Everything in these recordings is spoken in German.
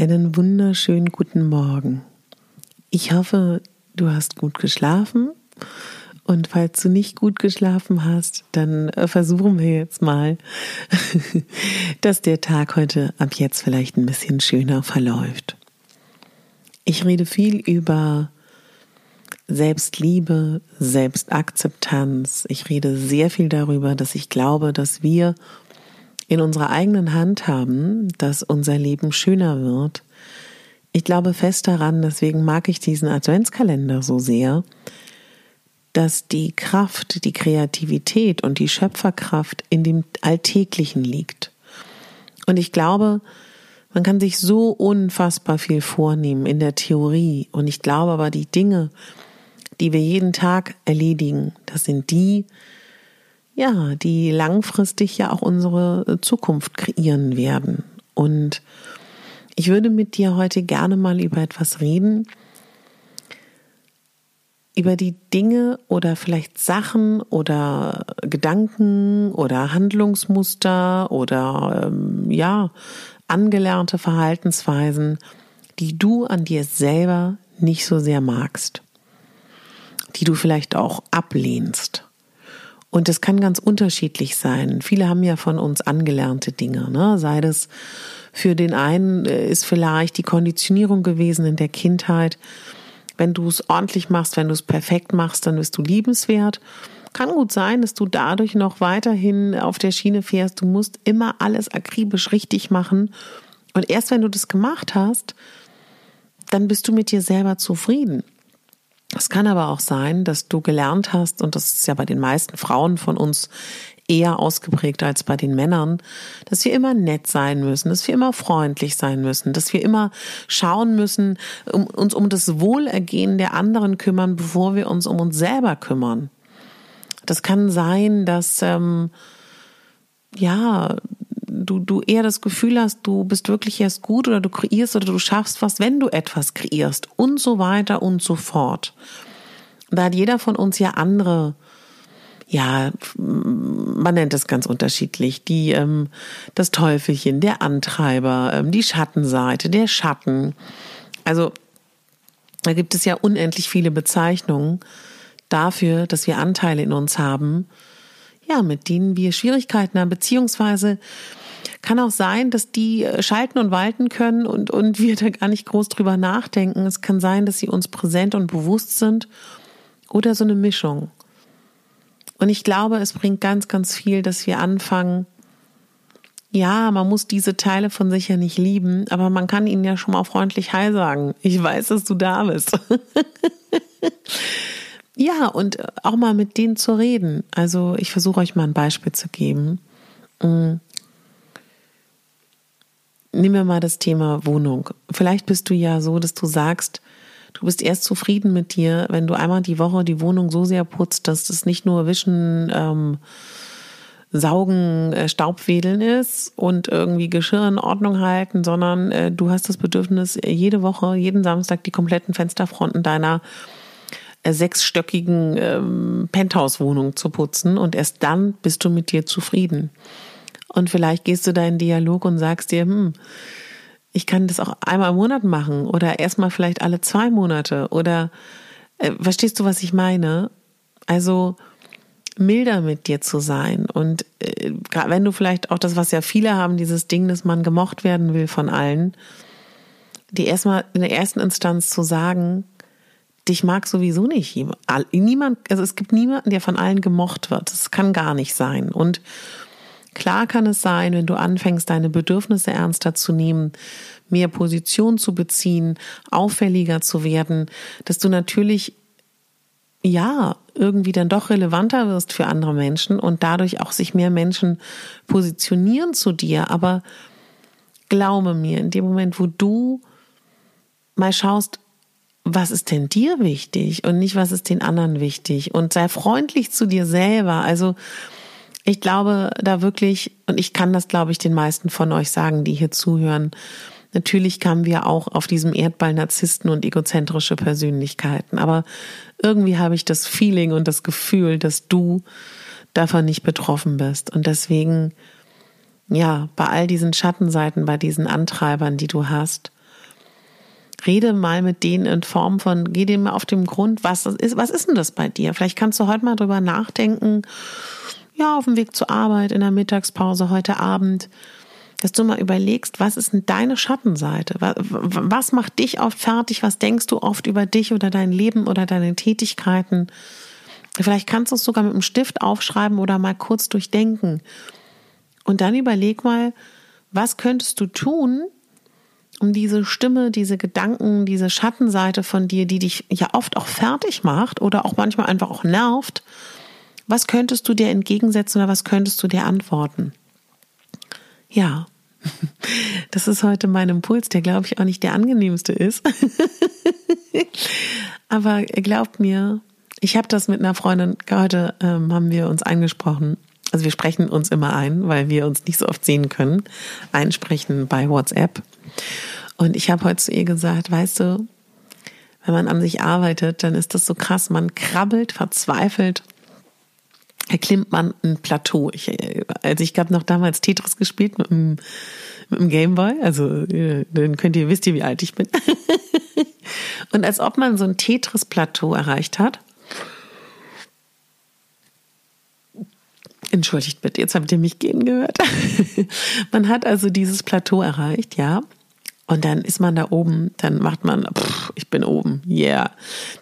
Einen wunderschönen guten Morgen. Ich hoffe, du hast gut geschlafen. Und falls du nicht gut geschlafen hast, dann äh, versuchen wir jetzt mal, dass der Tag heute ab jetzt vielleicht ein bisschen schöner verläuft. Ich rede viel über Selbstliebe, Selbstakzeptanz. Ich rede sehr viel darüber, dass ich glaube, dass wir in unserer eigenen Hand haben, dass unser Leben schöner wird. Ich glaube fest daran, deswegen mag ich diesen Adventskalender so sehr, dass die Kraft, die Kreativität und die Schöpferkraft in dem Alltäglichen liegt. Und ich glaube, man kann sich so unfassbar viel vornehmen in der Theorie. Und ich glaube aber, die Dinge, die wir jeden Tag erledigen, das sind die, ja, die langfristig ja auch unsere äh, Zukunft kreieren werden. Und ich würde mit dir heute gerne mal über etwas reden, über die Dinge oder vielleicht Sachen oder Gedanken oder Handlungsmuster oder ähm, ja, angelernte Verhaltensweisen, die du an dir selber nicht so sehr magst, die du vielleicht auch ablehnst. Und das kann ganz unterschiedlich sein. Viele haben ja von uns angelernte Dinge, ne? Sei das für den einen äh, ist vielleicht die Konditionierung gewesen in der Kindheit. Wenn du es ordentlich machst, wenn du es perfekt machst, dann bist du liebenswert. Kann gut sein, dass du dadurch noch weiterhin auf der Schiene fährst. Du musst immer alles akribisch richtig machen. Und erst wenn du das gemacht hast, dann bist du mit dir selber zufrieden. Es kann aber auch sein, dass du gelernt hast, und das ist ja bei den meisten Frauen von uns eher ausgeprägt als bei den Männern, dass wir immer nett sein müssen, dass wir immer freundlich sein müssen, dass wir immer schauen müssen, um, uns um das Wohlergehen der anderen kümmern, bevor wir uns um uns selber kümmern. Das kann sein, dass ähm, ja du, du eher das Gefühl hast, du bist wirklich erst gut oder du kreierst oder du schaffst was, wenn du etwas kreierst und so weiter und so fort. Da hat jeder von uns ja andere, ja, man nennt es ganz unterschiedlich, die, ähm, das Teufelchen, der Antreiber, ähm, die Schattenseite, der Schatten. Also, da gibt es ja unendlich viele Bezeichnungen dafür, dass wir Anteile in uns haben, ja, mit denen wir Schwierigkeiten haben, beziehungsweise kann auch sein, dass die äh, schalten und walten können und, und wir da gar nicht groß drüber nachdenken. Es kann sein, dass sie uns präsent und bewusst sind oder so eine Mischung. Und ich glaube, es bringt ganz, ganz viel, dass wir anfangen, ja, man muss diese Teile von sich ja nicht lieben, aber man kann ihnen ja schon mal freundlich Hi sagen. Ich weiß, dass du da bist. ja, und auch mal mit denen zu reden. Also ich versuche euch mal ein Beispiel zu geben. Nehmen wir mal das Thema Wohnung. Vielleicht bist du ja so, dass du sagst, du bist erst zufrieden mit dir, wenn du einmal die Woche die Wohnung so sehr putzt, dass es nicht nur Wischen, ähm, Saugen, äh, Staubwedeln ist und irgendwie Geschirr in Ordnung halten, sondern äh, du hast das Bedürfnis, jede Woche, jeden Samstag die kompletten Fensterfronten deiner äh, sechsstöckigen ähm, Penthouse-Wohnung zu putzen und erst dann bist du mit dir zufrieden. Und vielleicht gehst du da in Dialog und sagst dir, hm, ich kann das auch einmal im Monat machen oder erstmal vielleicht alle zwei Monate oder äh, verstehst du, was ich meine? Also milder mit dir zu sein und äh, wenn du vielleicht auch das, was ja viele haben, dieses Ding, dass man gemocht werden will von allen, die erstmal in der ersten Instanz zu sagen, dich mag sowieso nicht niemand, also es gibt niemanden, der von allen gemocht wird. Das kann gar nicht sein. Und klar kann es sein, wenn du anfängst, deine Bedürfnisse ernster zu nehmen, mehr Position zu beziehen, auffälliger zu werden, dass du natürlich ja, irgendwie dann doch relevanter wirst für andere Menschen und dadurch auch sich mehr Menschen positionieren zu dir. Aber glaube mir, in dem Moment, wo du mal schaust, was ist denn dir wichtig und nicht, was ist den anderen wichtig und sei freundlich zu dir selber. Also, ich glaube da wirklich, und ich kann das, glaube ich, den meisten von euch sagen, die hier zuhören, Natürlich kamen wir auch auf diesem Erdball Narzissten und egozentrische Persönlichkeiten. Aber irgendwie habe ich das Feeling und das Gefühl, dass du davon nicht betroffen bist. Und deswegen, ja, bei all diesen Schattenseiten, bei diesen Antreibern, die du hast, rede mal mit denen in Form von, geh dem auf den Grund, was ist, was ist denn das bei dir? Vielleicht kannst du heute mal drüber nachdenken, ja, auf dem Weg zur Arbeit, in der Mittagspause, heute Abend, dass du mal überlegst, was ist denn deine Schattenseite? Was macht dich oft fertig? Was denkst du oft über dich oder dein Leben oder deine Tätigkeiten? Vielleicht kannst du es sogar mit einem Stift aufschreiben oder mal kurz durchdenken. Und dann überleg mal, was könntest du tun, um diese Stimme, diese Gedanken, diese Schattenseite von dir, die dich ja oft auch fertig macht oder auch manchmal einfach auch nervt, was könntest du dir entgegensetzen oder was könntest du dir antworten? Ja, das ist heute mein Impuls, der glaube ich auch nicht der angenehmste ist. Aber glaubt mir, ich habe das mit einer Freundin, heute ähm, haben wir uns angesprochen. Also wir sprechen uns immer ein, weil wir uns nicht so oft sehen können. Einsprechen bei WhatsApp. Und ich habe heute zu ihr gesagt, weißt du, wenn man an sich arbeitet, dann ist das so krass. Man krabbelt, verzweifelt erklimmt man ein Plateau. Ich, also ich habe noch damals Tetris gespielt mit dem, mit dem Gameboy, also dann könnt ihr, wisst ihr, wie alt ich bin. Und als ob man so ein Tetris-Plateau erreicht hat. Entschuldigt bitte, jetzt habt ihr mich gehen gehört. man hat also dieses Plateau erreicht, ja. Und dann ist man da oben, dann macht man, pff, ich bin oben, yeah.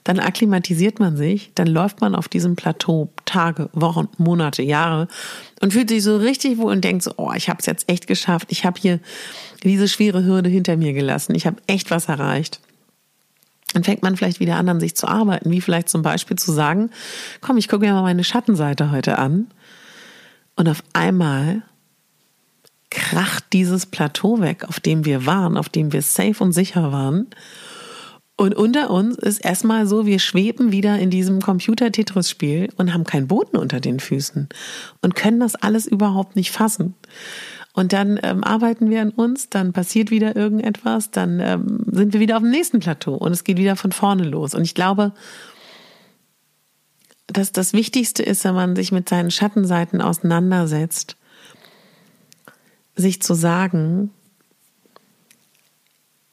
Dann akklimatisiert man sich, dann läuft man auf diesem Plateau Tage, Wochen, Monate, Jahre und fühlt sich so richtig wohl und denkt so, oh, ich habe es jetzt echt geschafft. Ich habe hier diese schwere Hürde hinter mir gelassen. Ich habe echt was erreicht. Dann fängt man vielleicht wieder an, an sich zu arbeiten, wie vielleicht zum Beispiel zu sagen, komm, ich gucke mir mal meine Schattenseite heute an. Und auf einmal kracht dieses Plateau weg, auf dem wir waren, auf dem wir safe und sicher waren. Und unter uns ist erstmal so, wir schweben wieder in diesem Computer-Tetris-Spiel und haben keinen Boden unter den Füßen und können das alles überhaupt nicht fassen. Und dann ähm, arbeiten wir an uns, dann passiert wieder irgendetwas, dann ähm, sind wir wieder auf dem nächsten Plateau und es geht wieder von vorne los. Und ich glaube, dass das Wichtigste ist, wenn man sich mit seinen Schattenseiten auseinandersetzt, sich zu sagen,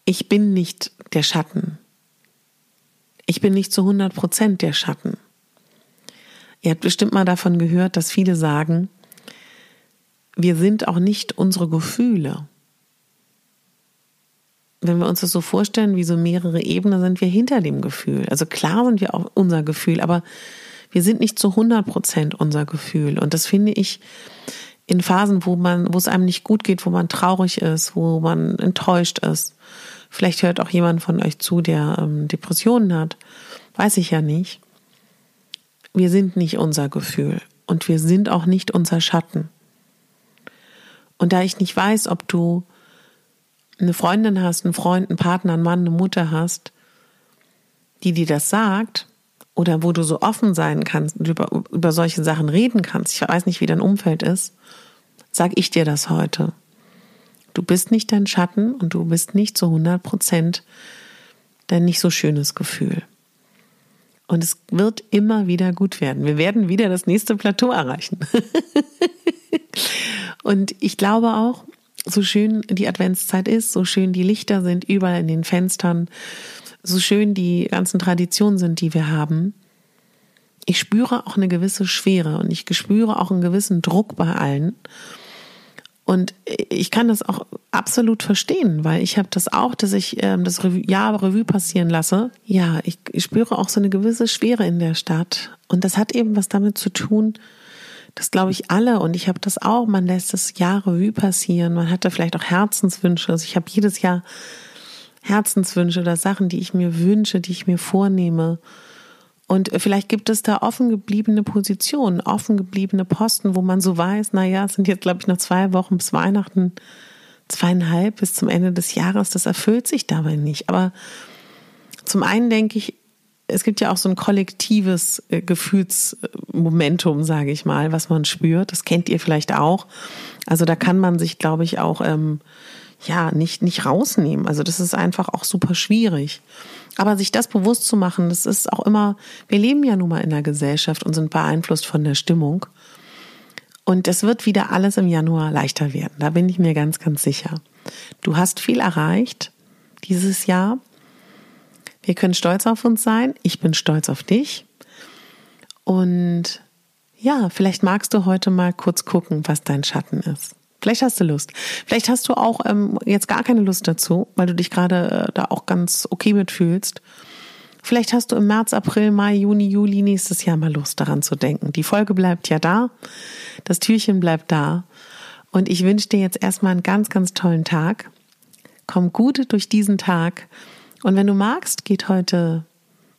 ich bin nicht der Schatten. Ich bin nicht zu 100 Prozent der Schatten. Ihr habt bestimmt mal davon gehört, dass viele sagen, wir sind auch nicht unsere Gefühle. Wenn wir uns das so vorstellen, wie so mehrere Ebenen, sind wir hinter dem Gefühl. Also klar sind wir auch unser Gefühl, aber wir sind nicht zu 100 Prozent unser Gefühl. Und das finde ich in Phasen, wo man, wo es einem nicht gut geht, wo man traurig ist, wo man enttäuscht ist. Vielleicht hört auch jemand von euch zu, der ähm, Depressionen hat. Weiß ich ja nicht. Wir sind nicht unser Gefühl und wir sind auch nicht unser Schatten. Und da ich nicht weiß, ob du eine Freundin hast, einen Freund, einen Partner, einen Mann, eine Mutter hast, die dir das sagt, oder wo du so offen sein kannst und über, über solche Sachen reden kannst, ich weiß nicht, wie dein Umfeld ist, sag ich dir das heute. Du bist nicht dein Schatten und du bist nicht zu 100 Prozent dein nicht so schönes Gefühl. Und es wird immer wieder gut werden. Wir werden wieder das nächste Plateau erreichen. und ich glaube auch, so schön die Adventszeit ist, so schön die Lichter sind überall in den Fenstern, so schön die ganzen Traditionen sind, die wir haben, ich spüre auch eine gewisse Schwere und ich spüre auch einen gewissen Druck bei allen. Und ich kann das auch absolut verstehen, weil ich habe das auch, dass ich ähm, das Revue, Jahr Revue passieren lasse. Ja, ich, ich spüre auch so eine gewisse Schwere in der Stadt. Und das hat eben was damit zu tun, das glaube ich alle und ich habe das auch, man lässt das Jahr Revue passieren, man hat da vielleicht auch Herzenswünsche. Also ich habe jedes Jahr Herzenswünsche oder Sachen, die ich mir wünsche, die ich mir vornehme. Und vielleicht gibt es da offen gebliebene Positionen, offen gebliebene Posten, wo man so weiß, na ja, es sind jetzt, glaube ich, noch zwei Wochen bis Weihnachten, zweieinhalb bis zum Ende des Jahres. Das erfüllt sich dabei nicht. Aber zum einen denke ich, es gibt ja auch so ein kollektives äh, Gefühlsmomentum, sage ich mal, was man spürt. Das kennt ihr vielleicht auch. Also da kann man sich, glaube ich, auch ähm, ja nicht nicht rausnehmen. Also das ist einfach auch super schwierig. Aber sich das bewusst zu machen, das ist auch immer, wir leben ja nun mal in der Gesellschaft und sind beeinflusst von der Stimmung. Und es wird wieder alles im Januar leichter werden. Da bin ich mir ganz, ganz sicher. Du hast viel erreicht dieses Jahr. Wir können stolz auf uns sein. Ich bin stolz auf dich. Und ja, vielleicht magst du heute mal kurz gucken, was dein Schatten ist. Vielleicht hast du Lust. Vielleicht hast du auch ähm, jetzt gar keine Lust dazu, weil du dich gerade äh, da auch ganz okay mitfühlst. Vielleicht hast du im März, April, Mai, Juni, Juli nächstes Jahr mal Lust daran zu denken. Die Folge bleibt ja da. Das Türchen bleibt da. Und ich wünsche dir jetzt erstmal einen ganz, ganz tollen Tag. Komm gut durch diesen Tag. Und wenn du magst, geht heute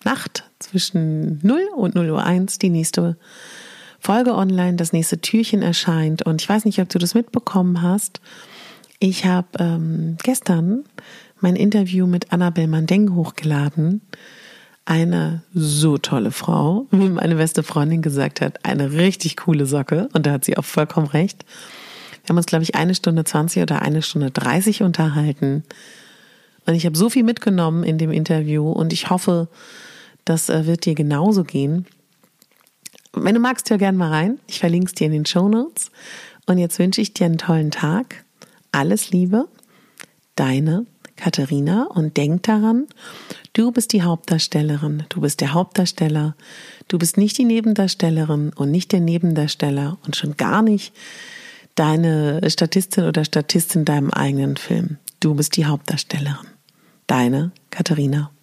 Nacht zwischen 0 und 0 Uhr 1 die nächste Folge online, das nächste Türchen erscheint. Und ich weiß nicht, ob du das mitbekommen hast. Ich habe ähm, gestern mein Interview mit Annabel Mandeng hochgeladen. Eine so tolle Frau, wie meine beste Freundin gesagt hat, eine richtig coole Socke. Und da hat sie auch vollkommen recht. Wir haben uns, glaube ich, eine Stunde 20 oder eine Stunde 30 unterhalten. Und ich habe so viel mitgenommen in dem Interview und ich hoffe, das äh, wird dir genauso gehen. Wenn du magst, hör gerne mal rein. Ich verlinke es dir in den Show Notes. Und jetzt wünsche ich dir einen tollen Tag. Alles Liebe, deine Katharina. Und denk daran, du bist die Hauptdarstellerin, du bist der Hauptdarsteller. Du bist nicht die Nebendarstellerin und nicht der Nebendarsteller und schon gar nicht deine Statistin oder Statistin deinem eigenen Film. Du bist die Hauptdarstellerin. Deine Katharina.